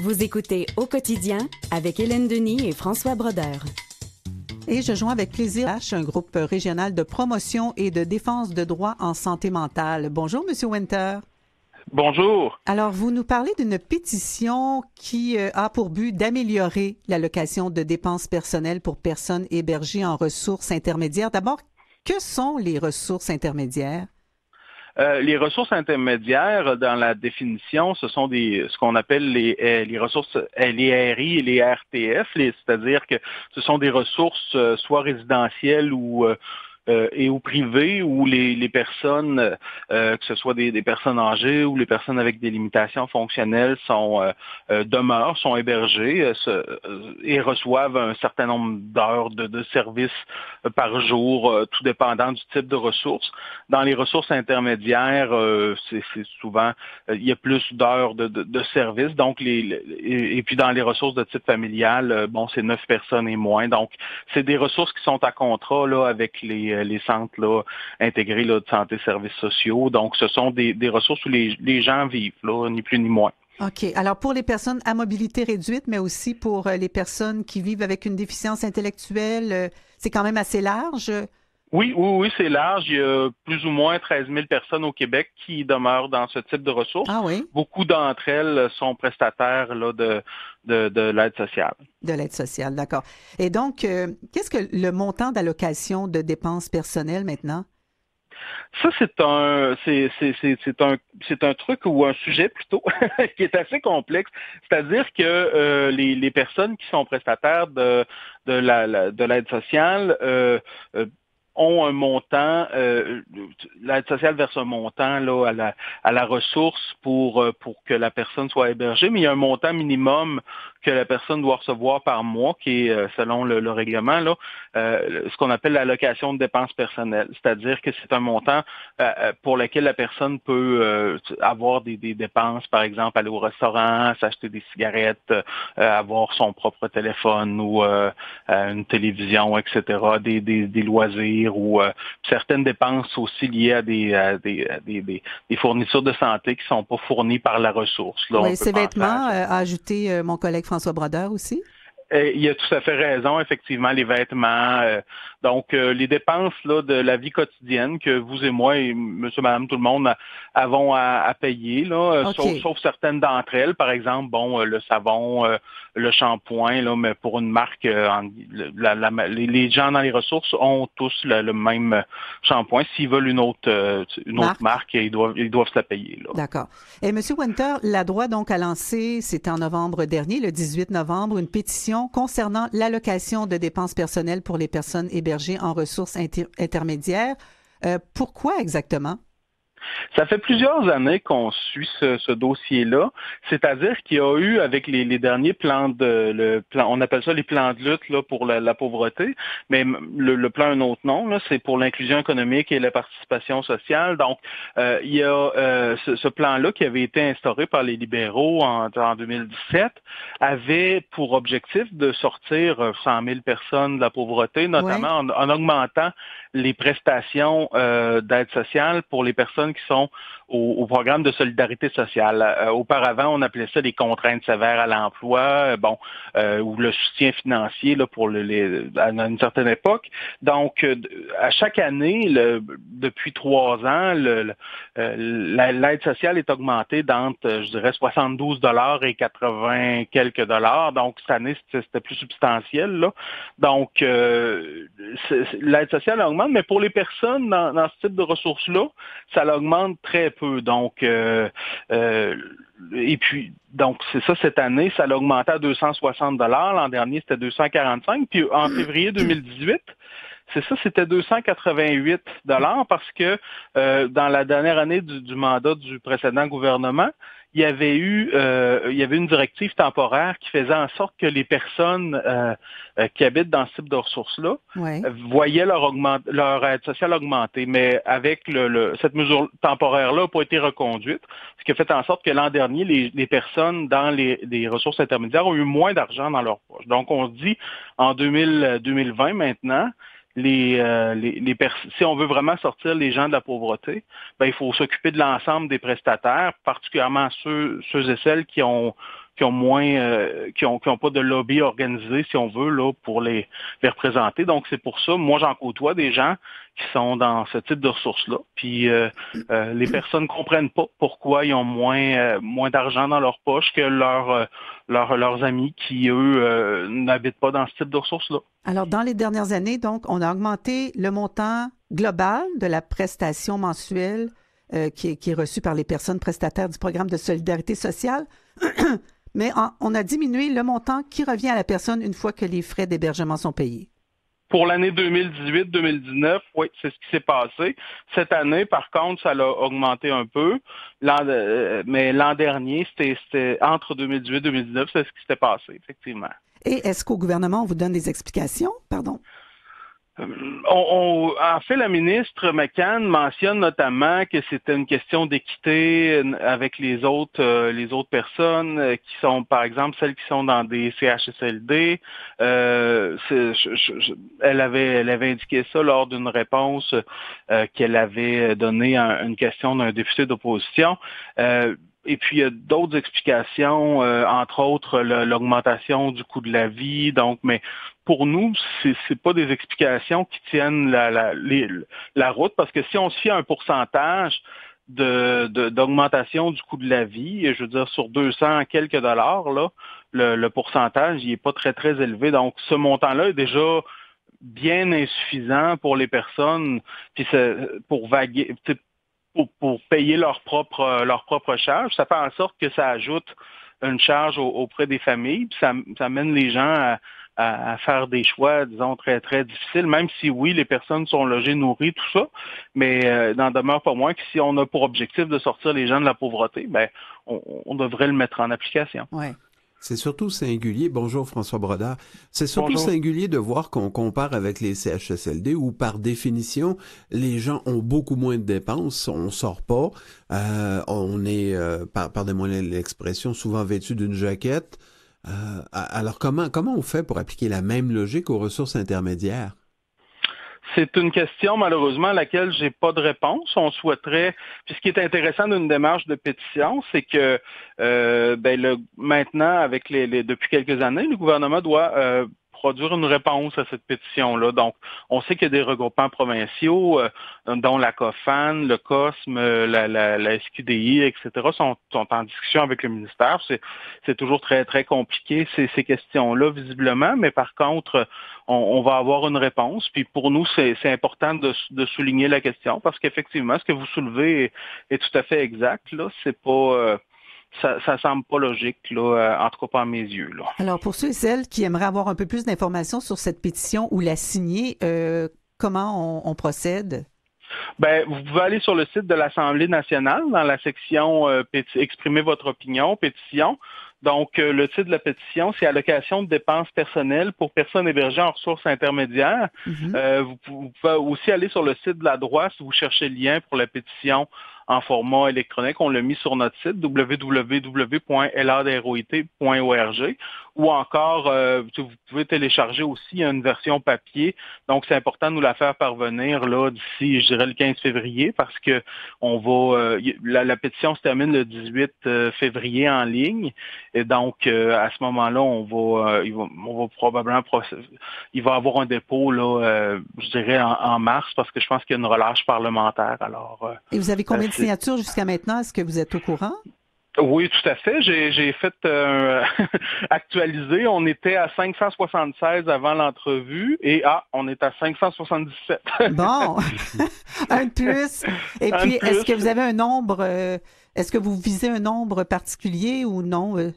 Vous écoutez Au quotidien avec Hélène Denis et François Brodeur. Et je joins avec plaisir H, un groupe régional de promotion et de défense de droits en santé mentale. Bonjour, Monsieur Winter. Bonjour. Alors, vous nous parlez d'une pétition qui euh, a pour but d'améliorer l'allocation de dépenses personnelles pour personnes hébergées en ressources intermédiaires. D'abord, que sont les ressources intermédiaires? Euh, les ressources intermédiaires, dans la définition, ce sont des ce qu'on appelle les, euh, les ressources, euh, les RI et les RTF, c'est-à-dire que ce sont des ressources soit résidentielles ou euh, et au privé où les, les personnes, euh, que ce soit des, des, personnes âgées ou les personnes avec des limitations fonctionnelles, sont euh, demeurent, sont hébergées et reçoivent un certain nombre d'heures de, de services par jour, tout dépendant du type de ressources. Dans les ressources intermédiaires, c'est souvent il y a plus d'heures de, de, de services. Donc les, et, puis dans les ressources de type familial, bon c'est neuf personnes et moins. Donc c'est des ressources qui sont à contrat là avec les euh, les centres là, intégrés là, de santé et services sociaux. Donc, ce sont des, ressources où les, gens vivent, là, ni plus ni moins. OK. Alors, pour les personnes à mobilité réduite, mais aussi pour euh, les personnes qui vivent avec une déficience intellectuelle, euh, c'est quand même assez large. Oui, oui, oui, c'est large. Il y a plus ou moins 13 000 personnes au Québec qui demeurent dans ce type de ressources. Ah oui? Beaucoup d'entre elles sont prestataires là, de, de, l'aide sociale. De l'aide sociale, d'accord. Et donc, euh, qu'est-ce que le montant d'allocation de dépenses personnelles maintenant? Ça, c'est un, c'est, un, c'est un truc ou un sujet plutôt qui est assez complexe. C'est-à-dire que euh, les, les, personnes qui sont prestataires de, de, la, de l'aide sociale euh, ont un montant, euh, l'aide sociale verse un montant là, à, la, à la ressource pour, euh, pour que la personne soit hébergée, mais il y a un montant minimum que la personne doit recevoir par mois, qui est, euh, selon le, règlement, là, ce qu'on appelle l'allocation de dépenses personnelles. C'est-à-dire que c'est un montant pour lequel la personne peut avoir des, des, dépenses, par exemple, aller au restaurant, s'acheter des cigarettes, avoir son propre téléphone ou une télévision, etc., des, des, des loisirs ou euh, certaines dépenses aussi liées à des, des, fournitures de santé qui ne sont pas fournies par la ressource. oui, ces vêtements, euh, a ajouté euh, mon collègue François Brodeur aussi? il a tout à fait raison, effectivement, les vêtements. Donc, les dépenses là, de la vie quotidienne que vous et moi et monsieur, madame, tout le monde avons à, payer, là, sauf, certaines d'entre elles. Par exemple, bon, le savon, le shampoing, là, mais pour une marque, euh, les, gens dans les ressources ont tous le, même shampoing. S'ils veulent une autre, euh, marque, ils doivent, ils doivent se la payer. D'accord. Et M. Winter, la droite donc a lancé, c'était en novembre dernier, le 18 novembre, une pétition concernant l'allocation de dépenses personnelles pour les personnes hébergées en ressources intermédiaires. Euh, pourquoi exactement? Ça fait plusieurs années qu'on suit ce, dossier-là, c'est-à-dire qu'il y a eu avec les, derniers plans de le plan, on appelle ça les plans de lutte là, pour la, pauvreté, mais le, plan a un autre nom, c'est pour l'inclusion économique et la participation sociale. Donc, euh, il y a euh, ce, plan-là qui avait été instauré par les libéraux en, 2017 avait pour objectif de sortir 100 euh, 000 personnes de la pauvreté, notamment en, augmentant les prestations d'aide sociale pour les personnes qui sont au, programme de solidarité sociale. Euh, auparavant, on appelait ça des contraintes sévères à l'emploi, euh, bon, euh, ou le soutien financier là, pour le, les, à une certaine époque. Donc, à chaque année, le, depuis trois ans, l'aide sociale est augmentée d'entre, je dirais, 72 dollars et 80 quelques dollars. Donc, cette année, c'était plus substantiel. Là. Donc, l'aide sociale augmente, mais pour les personnes dans, dans ce type de ressources-là, ça augmente très peu. Donc, euh, euh, et puis, donc, c'est ça cette année, ça a augmenté à 260 dollars. L'an dernier, c'était 245. Puis en février 2018, c'est ça, c'était 288 dollars parce que euh, dans la dernière année du, mandat du précédent gouvernement, il y avait eu euh, il y avait une directive temporaire qui faisait en sorte que les personnes euh, qui habitent dans ce type de ressources-là voyaient leur, leur aide sociale augmenter. Mais avec le, cette mesure temporaire-là n'a pas été reconduite, ce qui a fait en sorte que l'an dernier, les, les, personnes dans les, les, ressources intermédiaires ont eu moins d'argent dans leur poche. Donc, on se dit en 2000, 2020 maintenant, euh, si on veut vraiment sortir les gens de la pauvreté, ben, il faut s'occuper de l'ensemble des prestataires, particulièrement ceux et celles qui ont qui ont moins, euh, qui ont, qui pas de lobby organisé, si on veut, là, pour les, les représenter. Donc c'est pour ça, moi j'en côtoie des gens qui sont dans ce type de ressources-là. Puis euh, euh, les personnes comprennent pas pourquoi ils ont moins, moins d'argent dans leur poche que leur, leur, leurs amis qui eux n'habitent pas dans ce type de ressources-là. Alors dans les dernières années, donc, on a augmenté le montant global de la prestation mensuelle euh, qui, est, reçue par les personnes prestataires du programme de solidarité sociale. Mais on a diminué le montant qui revient à la personne une fois que les frais d'hébergement sont payés. Pour l'année 2018-2019, oui, c'est ce qui s'est passé. Cette année, par contre, ça l'a augmenté un peu. Euh, mais l'an dernier, c'était entre 2018 et 2019, c'est ce qui s'était passé, effectivement. Et est-ce qu'au gouvernement, on vous donne des explications? Pardon. Euh, en fait, la ministre McCann mentionne notamment que c'était une question d'équité avec les autres euh, les autres personnes euh, qui sont, par exemple, celles qui sont dans des CHSLD. elle avait elle avait indiqué ça lors d'une réponse qu'elle avait donnée à une question d'un député d'opposition. Et puis, il y a d'autres explications, entre autres l'augmentation du coût de la vie. Donc, mais pour nous, c'est n'est pas des explications qui tiennent la, la, la, route, parce que si on se fie à un pourcentage d'augmentation de, du coût de la vie, je veux dire, sur 200 quelques dollars, là, le, pourcentage, il n'est pas très, très élevé. Donc, ce montant-là est déjà bien insuffisant pour les personnes, puis pour vaguer, pour, pour, payer leur propre leur propre charge. Ça fait en sorte que ça ajoute une charge auprès des familles, puis ça, ça mène les gens à, à, faire des choix, disons, très, très difficiles, même si oui, les personnes sont logées, nourries, tout ça, mais euh, n'en demeure pas moins que si on a pour objectif de sortir les gens de la pauvreté, ben, on, devrait le mettre en application. Ouais. C'est surtout singulier. Bonjour François Brodard. C'est surtout singulier de voir qu'on compare avec les CHSLD où par définition les gens ont beaucoup moins de dépenses, on sort pas, euh, on est, euh, par, pardonnez-moi l'expression, souvent vêtu d'une jaquette. Euh, alors, comment, comment on fait pour appliquer la même logique aux ressources intermédiaires? C'est une question, malheureusement, à laquelle j'ai pas de réponse. On souhaiterait, puis ce qui est intéressant d'une démarche de pétition, c'est que euh, ben, maintenant, avec les, depuis quelques années, le gouvernement doit euh, produire une réponse à cette pétition-là. Donc, on sait qu'il y a des regroupements provinciaux, euh, dont la COFAN, le COSME, la, la, la SQDI, etc., sont, sont, en discussion avec le ministère. C'est toujours très, très compliqué, ces, ces questions-là, visiblement, mais par contre, on, on, va avoir une réponse. Puis pour nous, c'est important de, de, souligner la question, parce qu'effectivement, ce que vous soulevez est, est, tout à fait exact. Là, c'est pas... Euh, ça, ça semble pas logique, là, euh, en tout cas pas à mes yeux. Là. Alors, pour ceux et celles qui aimeraient avoir un peu plus d'informations sur cette pétition ou la signer, euh, comment on, procède? Ben, vous pouvez aller sur le site de l'Assemblée nationale dans la section euh, Exprimer votre opinion, pétition. Donc, euh, le titre de la pétition, c'est allocation de dépenses personnelles pour personnes hébergées en ressources intermédiaires. Mm-hmm. vous, vous, pouvez aussi aller sur le site de la droite si vous cherchez le lien pour la pétition en format électronique. On l'a mis sur notre site www.ladroit.org ou encore euh, vous pouvez télécharger aussi une version papier. Donc c'est important de nous la faire parvenir là d'ici, je dirais le 15 février parce que on va euh, la, pétition se termine le 18 euh, février en ligne et donc à ce moment-là on va, il va on va probablement il va avoir un dépôt là je dirais en, mars parce que je pense qu'il y a une relâche parlementaire alors. et vous avez combien de signatures jusqu'à maintenant? Est-ce que vous êtes au courant? Oui, tout à fait. J'ai fait euh, actualiser. On était à 576 avant l'entrevue et ah, on est à 577. bon, un de plus. Et puis, est-ce que vous avez un nombre euh, Est-ce que vous visez un nombre particulier ou non euh?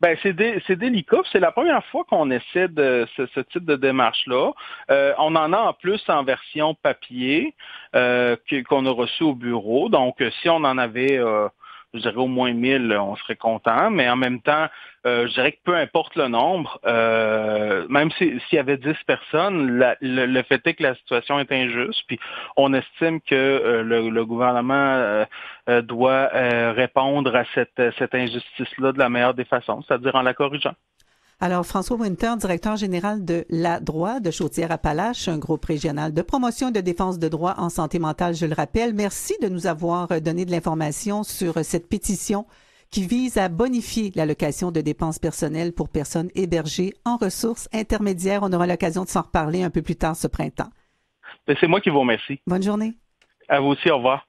Ben c'est délicat. C'est la première fois qu'on essaie de ce, type de démarche-là. on en a en plus en version papier qu'on a reçu au bureau. Donc, si on en avait je dirais au moins 1000, on serait content, mais en même temps, euh, je dirais que peu importe le nombre, euh, même s'il y avait 10 personnes, le, fait est que la situation est injuste, puis on estime que euh, le, gouvernement doit répondre à cette, cette injustice-là de la meilleure des façons, c'est-à-dire en la corrigeant. Alors, François Winter, directeur général de La Droit de Chaudière-Appalaches, un groupe régional de promotion et de défense de droits en santé mentale, je le rappelle. Merci de nous avoir donné de l'information sur cette pétition qui vise à bonifier l'allocation de dépenses personnelles pour personnes hébergées en ressources intermédiaires. On aura l'occasion de s'en reparler un peu plus tard ce printemps. Ben, c'est moi qui vous remercie. Bonne journée. À vous aussi, au revoir.